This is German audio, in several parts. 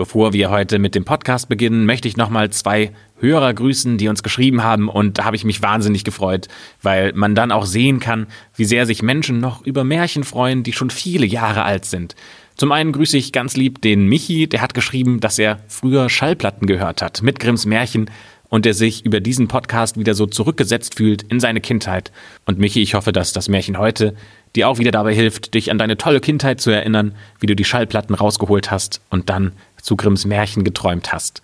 Bevor wir heute mit dem Podcast beginnen, möchte ich nochmal zwei Hörer grüßen, die uns geschrieben haben und da habe ich mich wahnsinnig gefreut, weil man dann auch sehen kann, wie sehr sich Menschen noch über Märchen freuen, die schon viele Jahre alt sind. Zum einen grüße ich ganz lieb den Michi, der hat geschrieben, dass er früher Schallplatten gehört hat mit Grimms Märchen und der sich über diesen Podcast wieder so zurückgesetzt fühlt in seine Kindheit. Und Michi, ich hoffe, dass das Märchen heute dir auch wieder dabei hilft, dich an deine tolle Kindheit zu erinnern, wie du die Schallplatten rausgeholt hast und dann zu Grimms Märchen geträumt hast.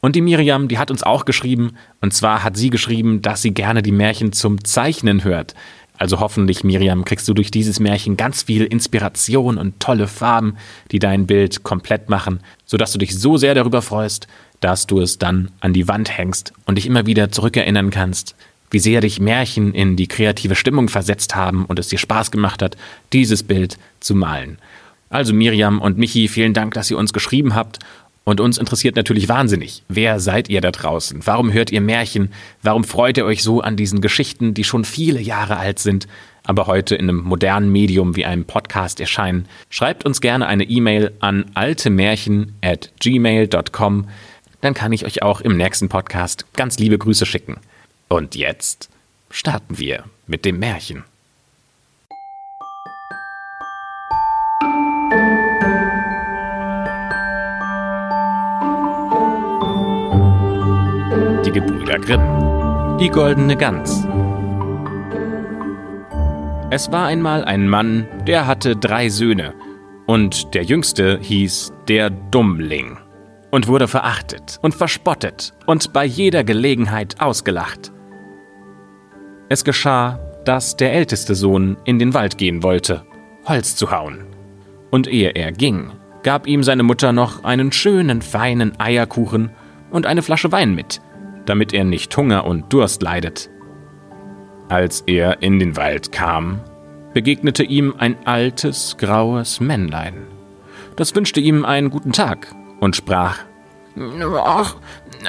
Und die Miriam, die hat uns auch geschrieben, und zwar hat sie geschrieben, dass sie gerne die Märchen zum Zeichnen hört. Also hoffentlich, Miriam, kriegst du durch dieses Märchen ganz viel Inspiration und tolle Farben, die dein Bild komplett machen, sodass du dich so sehr darüber freust, dass du es dann an die Wand hängst und dich immer wieder zurückerinnern kannst, wie sehr dich Märchen in die kreative Stimmung versetzt haben und es dir Spaß gemacht hat, dieses Bild zu malen. Also Miriam und Michi, vielen Dank, dass ihr uns geschrieben habt. Und uns interessiert natürlich wahnsinnig, wer seid ihr da draußen? Warum hört ihr Märchen? Warum freut ihr euch so an diesen Geschichten, die schon viele Jahre alt sind, aber heute in einem modernen Medium wie einem Podcast erscheinen? Schreibt uns gerne eine E-Mail an altemärchen at gmail.com dann kann ich euch auch im nächsten Podcast ganz liebe Grüße schicken. Und jetzt starten wir mit dem Märchen. Die Gebrüder Grimm. Die goldene Gans. Es war einmal ein Mann, der hatte drei Söhne, und der jüngste hieß der Dummling und wurde verachtet und verspottet und bei jeder Gelegenheit ausgelacht. Es geschah, dass der älteste Sohn in den Wald gehen wollte, Holz zu hauen. Und ehe er ging, gab ihm seine Mutter noch einen schönen, feinen Eierkuchen und eine Flasche Wein mit, damit er nicht Hunger und Durst leidet. Als er in den Wald kam, begegnete ihm ein altes, graues Männlein. Das wünschte ihm einen guten Tag und sprach Ach,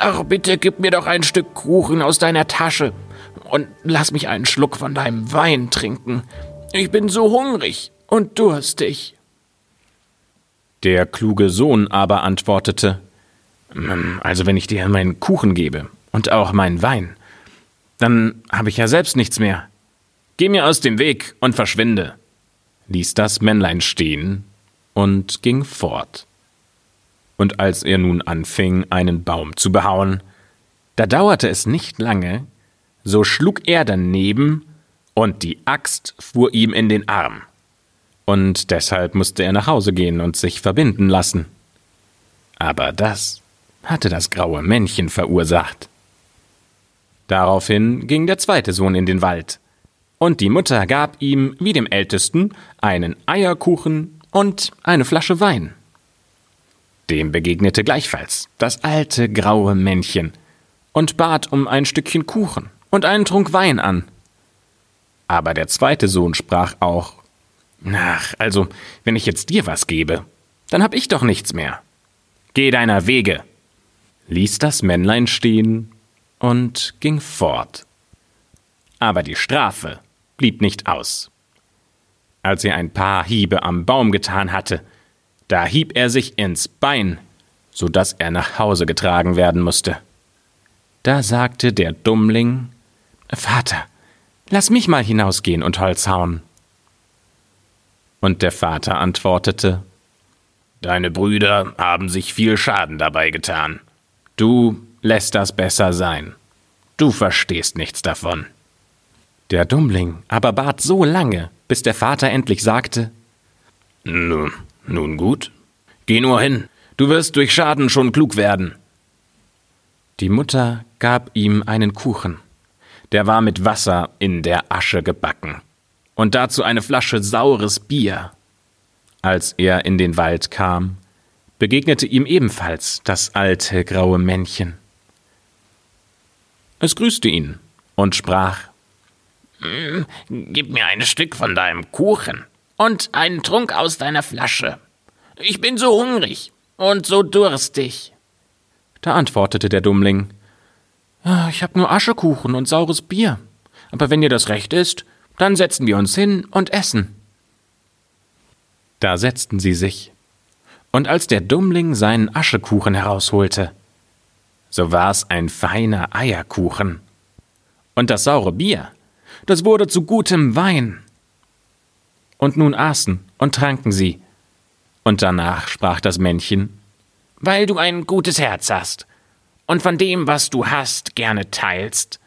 ach, bitte gib mir doch ein Stück Kuchen aus deiner Tasche und lass mich einen Schluck von deinem Wein trinken. Ich bin so hungrig und durstig. Der kluge Sohn aber antwortete hm, Also wenn ich dir meinen Kuchen gebe und auch meinen Wein, dann habe ich ja selbst nichts mehr. Geh mir aus dem Weg und verschwinde, ließ das Männlein stehen und ging fort und als er nun anfing, einen Baum zu behauen, da dauerte es nicht lange, so schlug er daneben, und die Axt fuhr ihm in den Arm. Und deshalb musste er nach Hause gehen und sich verbinden lassen. Aber das hatte das graue Männchen verursacht. Daraufhin ging der zweite Sohn in den Wald, und die Mutter gab ihm, wie dem Ältesten, einen Eierkuchen und eine Flasche Wein. Dem begegnete gleichfalls das alte graue Männchen und bat um ein Stückchen Kuchen und einen Trunk Wein an. Aber der zweite Sohn sprach auch Ach, also, wenn ich jetzt dir was gebe, dann hab ich doch nichts mehr. Geh deiner Wege, ließ das Männlein stehen und ging fort. Aber die Strafe blieb nicht aus. Als er ein paar Hiebe am Baum getan hatte, da hieb er sich ins Bein, so dass er nach Hause getragen werden musste. Da sagte der Dummling Vater, lass mich mal hinausgehen und Holz hauen. Und der Vater antwortete Deine Brüder haben sich viel Schaden dabei getan. Du lässt das besser sein. Du verstehst nichts davon. Der Dummling aber bat so lange, bis der Vater endlich sagte Nun, nun gut, geh nur hin, du wirst durch Schaden schon klug werden. Die Mutter gab ihm einen Kuchen, der war mit Wasser in der Asche gebacken, und dazu eine Flasche saures Bier. Als er in den Wald kam, begegnete ihm ebenfalls das alte graue Männchen. Es grüßte ihn und sprach hm, Gib mir ein Stück von deinem Kuchen und einen Trunk aus deiner Flasche. Ich bin so hungrig und so durstig. Da antwortete der Dummling Ich hab nur Aschekuchen und saures Bier. Aber wenn dir das recht ist, dann setzen wir uns hin und essen. Da setzten sie sich. Und als der Dummling seinen Aschekuchen herausholte, so war's ein feiner Eierkuchen. Und das saure Bier, das wurde zu gutem Wein. Und nun aßen und tranken sie. Und danach sprach das Männchen, weil du ein gutes Herz hast und von dem, was du hast, gerne teilst,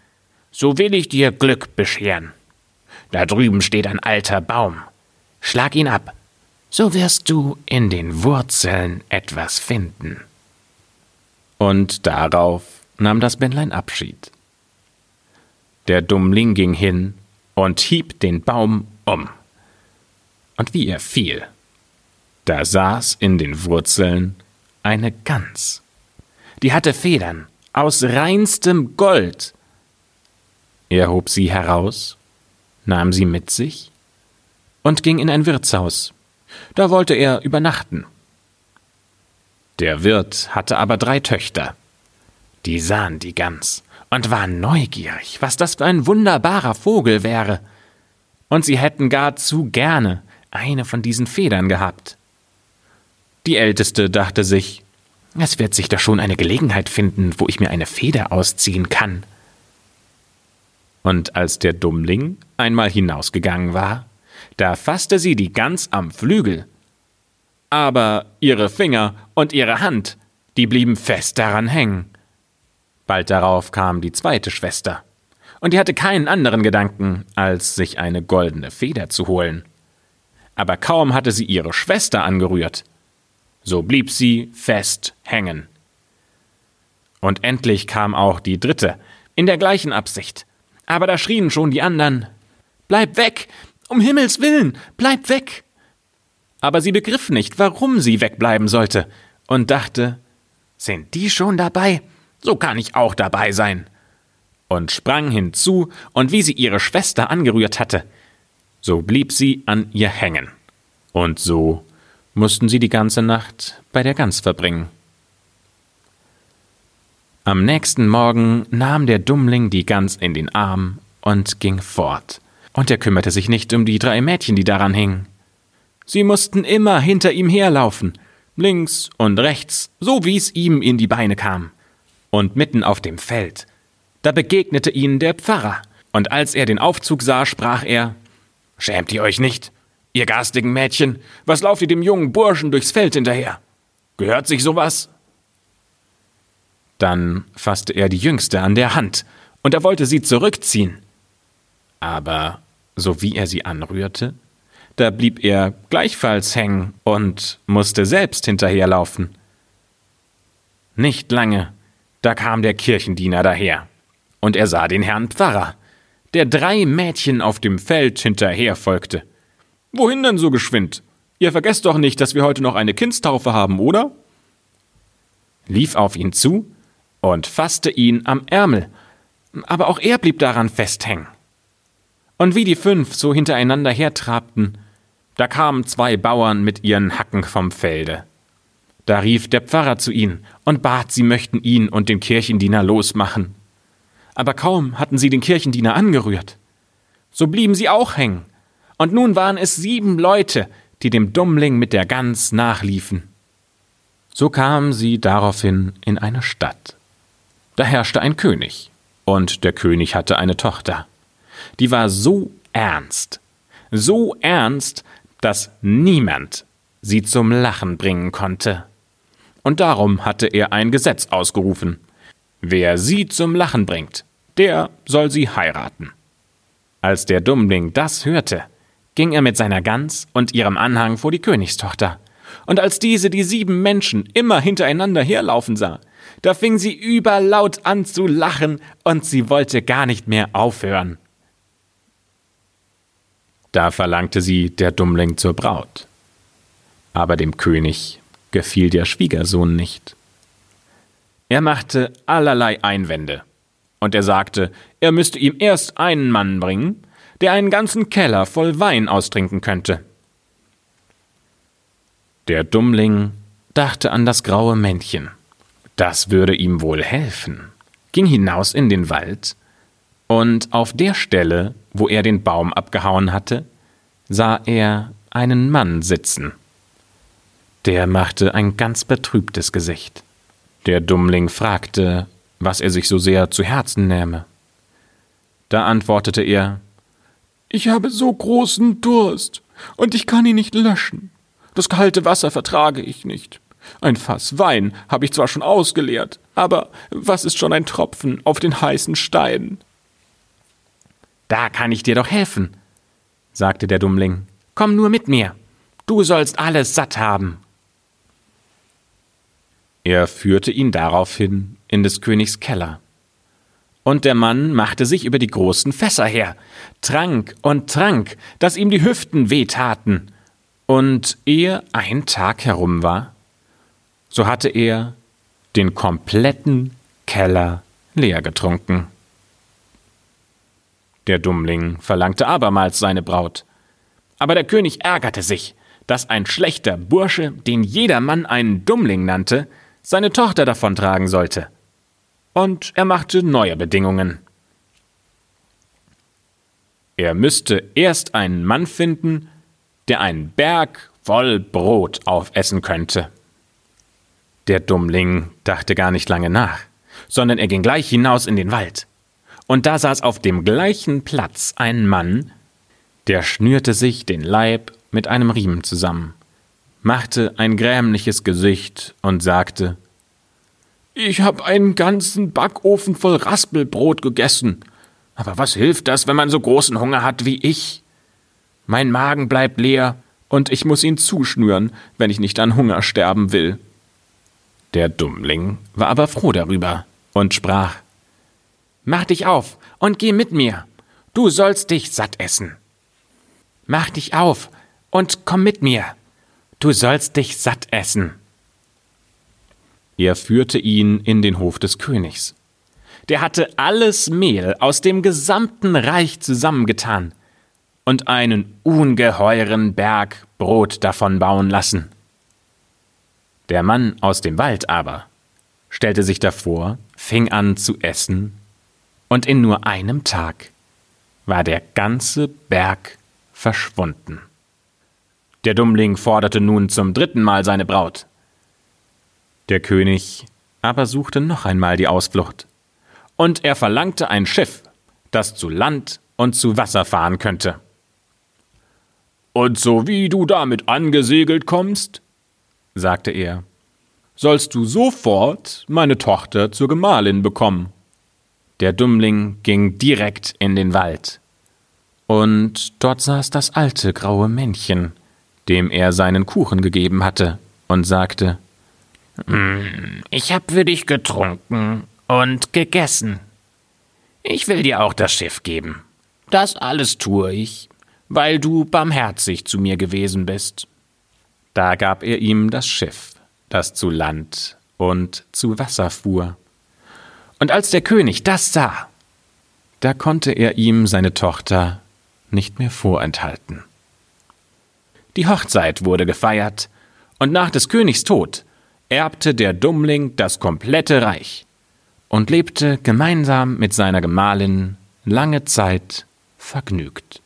so will ich dir Glück bescheren. Da drüben steht ein alter Baum. Schlag ihn ab, so wirst du in den Wurzeln etwas finden. Und darauf nahm das Männlein Abschied. Der Dummling ging hin und hieb den Baum um. Und wie er fiel, da saß in den Wurzeln eine Gans. Die hatte Federn aus reinstem Gold. Er hob sie heraus, nahm sie mit sich und ging in ein Wirtshaus. Da wollte er übernachten. Der Wirt hatte aber drei Töchter. Die sahen die Gans und waren neugierig, was das für ein wunderbarer Vogel wäre. Und sie hätten gar zu gerne eine von diesen Federn gehabt. Die Älteste dachte sich, es wird sich doch schon eine Gelegenheit finden, wo ich mir eine Feder ausziehen kann. Und als der Dummling einmal hinausgegangen war, da fasste sie die Gans am Flügel. Aber ihre Finger und ihre Hand, die blieben fest daran hängen. Bald darauf kam die zweite Schwester, und die hatte keinen anderen Gedanken, als sich eine goldene Feder zu holen. Aber kaum hatte sie ihre Schwester angerührt, so blieb sie fest hängen. Und endlich kam auch die dritte, in der gleichen Absicht. Aber da schrien schon die anderen Bleib weg. Um Himmels willen. Bleib weg. Aber sie begriff nicht, warum sie wegbleiben sollte, und dachte Sind die schon dabei? So kann ich auch dabei sein. Und sprang hinzu, und wie sie ihre Schwester angerührt hatte, so blieb sie an ihr hängen. Und so mussten sie die ganze Nacht bei der Gans verbringen. Am nächsten Morgen nahm der Dummling die Gans in den Arm und ging fort, und er kümmerte sich nicht um die drei Mädchen, die daran hingen. Sie mussten immer hinter ihm herlaufen, links und rechts, so wie es ihm in die Beine kam. Und mitten auf dem Feld, da begegnete ihnen der Pfarrer, und als er den Aufzug sah, sprach er Schämt ihr euch nicht? Ihr garstigen Mädchen, was lauft ihr dem jungen Burschen durchs Feld hinterher? Gehört sich sowas? Dann fasste er die Jüngste an der Hand, und er wollte sie zurückziehen. Aber so wie er sie anrührte, da blieb er gleichfalls hängen und musste selbst hinterherlaufen. Nicht lange, da kam der Kirchendiener daher, und er sah den Herrn Pfarrer, der drei Mädchen auf dem Feld hinterher folgte. Wohin denn so geschwind? Ihr vergesst doch nicht, dass wir heute noch eine Kindstaufe haben, oder? lief auf ihn zu und fasste ihn am Ärmel, aber auch er blieb daran festhängen. Und wie die fünf so hintereinander hertrabten, da kamen zwei Bauern mit ihren Hacken vom Felde. Da rief der Pfarrer zu ihnen und bat, sie möchten ihn und den Kirchendiener losmachen. Aber kaum hatten sie den Kirchendiener angerührt, so blieben sie auch hängen und nun waren es sieben Leute, die dem Dummling mit der Gans nachliefen. So kamen sie daraufhin in eine Stadt. Da herrschte ein König, und der König hatte eine Tochter. Die war so ernst, so ernst, dass niemand sie zum Lachen bringen konnte. Und darum hatte er ein Gesetz ausgerufen. Wer sie zum Lachen bringt, der soll sie heiraten. Als der Dummling das hörte, ging er mit seiner Gans und ihrem Anhang vor die Königstochter. Und als diese die sieben Menschen immer hintereinander herlaufen sah, da fing sie überlaut an zu lachen, und sie wollte gar nicht mehr aufhören. Da verlangte sie der Dummling zur Braut. Aber dem König gefiel der Schwiegersohn nicht. Er machte allerlei Einwände, und er sagte, er müsste ihm erst einen Mann bringen, der einen ganzen Keller voll Wein austrinken könnte. Der Dummling dachte an das graue Männchen. Das würde ihm wohl helfen, ging hinaus in den Wald, und auf der Stelle, wo er den Baum abgehauen hatte, sah er einen Mann sitzen. Der machte ein ganz betrübtes Gesicht. Der Dummling fragte, was er sich so sehr zu Herzen nähme. Da antwortete er Ich habe so großen Durst, und ich kann ihn nicht löschen. Das kalte Wasser vertrage ich nicht. Ein Fass Wein habe ich zwar schon ausgeleert, aber was ist schon ein Tropfen auf den heißen Stein? Da kann ich dir doch helfen, sagte der Dummling. Komm nur mit mir. Du sollst alles satt haben. Er führte ihn daraufhin in des Königs Keller. Und der Mann machte sich über die großen Fässer her, trank und trank, dass ihm die Hüften wehtaten. Und ehe ein Tag herum war, so hatte er den kompletten Keller leer getrunken. Der Dummling verlangte abermals seine Braut. Aber der König ärgerte sich, dass ein schlechter Bursche, den jedermann einen Dummling nannte, seine Tochter davontragen sollte. Und er machte neue Bedingungen. Er müsste erst einen Mann finden, der einen Berg voll Brot aufessen könnte. Der Dummling dachte gar nicht lange nach, sondern er ging gleich hinaus in den Wald. Und da saß auf dem gleichen Platz ein Mann, der schnürte sich den Leib mit einem Riemen zusammen machte ein grämliches Gesicht und sagte Ich hab einen ganzen Backofen voll Raspelbrot gegessen. Aber was hilft das, wenn man so großen Hunger hat wie ich? Mein Magen bleibt leer, und ich muss ihn zuschnüren, wenn ich nicht an Hunger sterben will. Der Dummling war aber froh darüber und sprach Mach dich auf und geh mit mir. Du sollst dich satt essen. Mach dich auf und komm mit mir. Du sollst dich satt essen. Er führte ihn in den Hof des Königs. Der hatte alles Mehl aus dem gesamten Reich zusammengetan und einen ungeheuren Berg Brot davon bauen lassen. Der Mann aus dem Wald aber stellte sich davor, fing an zu essen, und in nur einem Tag war der ganze Berg verschwunden. Der Dummling forderte nun zum dritten Mal seine Braut. Der König aber suchte noch einmal die Ausflucht, und er verlangte ein Schiff, das zu Land und zu Wasser fahren könnte. Und so wie du damit angesegelt kommst, sagte er, sollst du sofort meine Tochter zur Gemahlin bekommen. Der Dummling ging direkt in den Wald, und dort saß das alte graue Männchen, dem er seinen Kuchen gegeben hatte, und sagte Ich hab für dich getrunken und gegessen. Ich will dir auch das Schiff geben. Das alles tue ich, weil du barmherzig zu mir gewesen bist. Da gab er ihm das Schiff, das zu Land und zu Wasser fuhr. Und als der König das sah, da konnte er ihm seine Tochter nicht mehr vorenthalten. Die Hochzeit wurde gefeiert, und nach des Königs Tod erbte der Dummling das komplette Reich und lebte gemeinsam mit seiner Gemahlin lange Zeit vergnügt.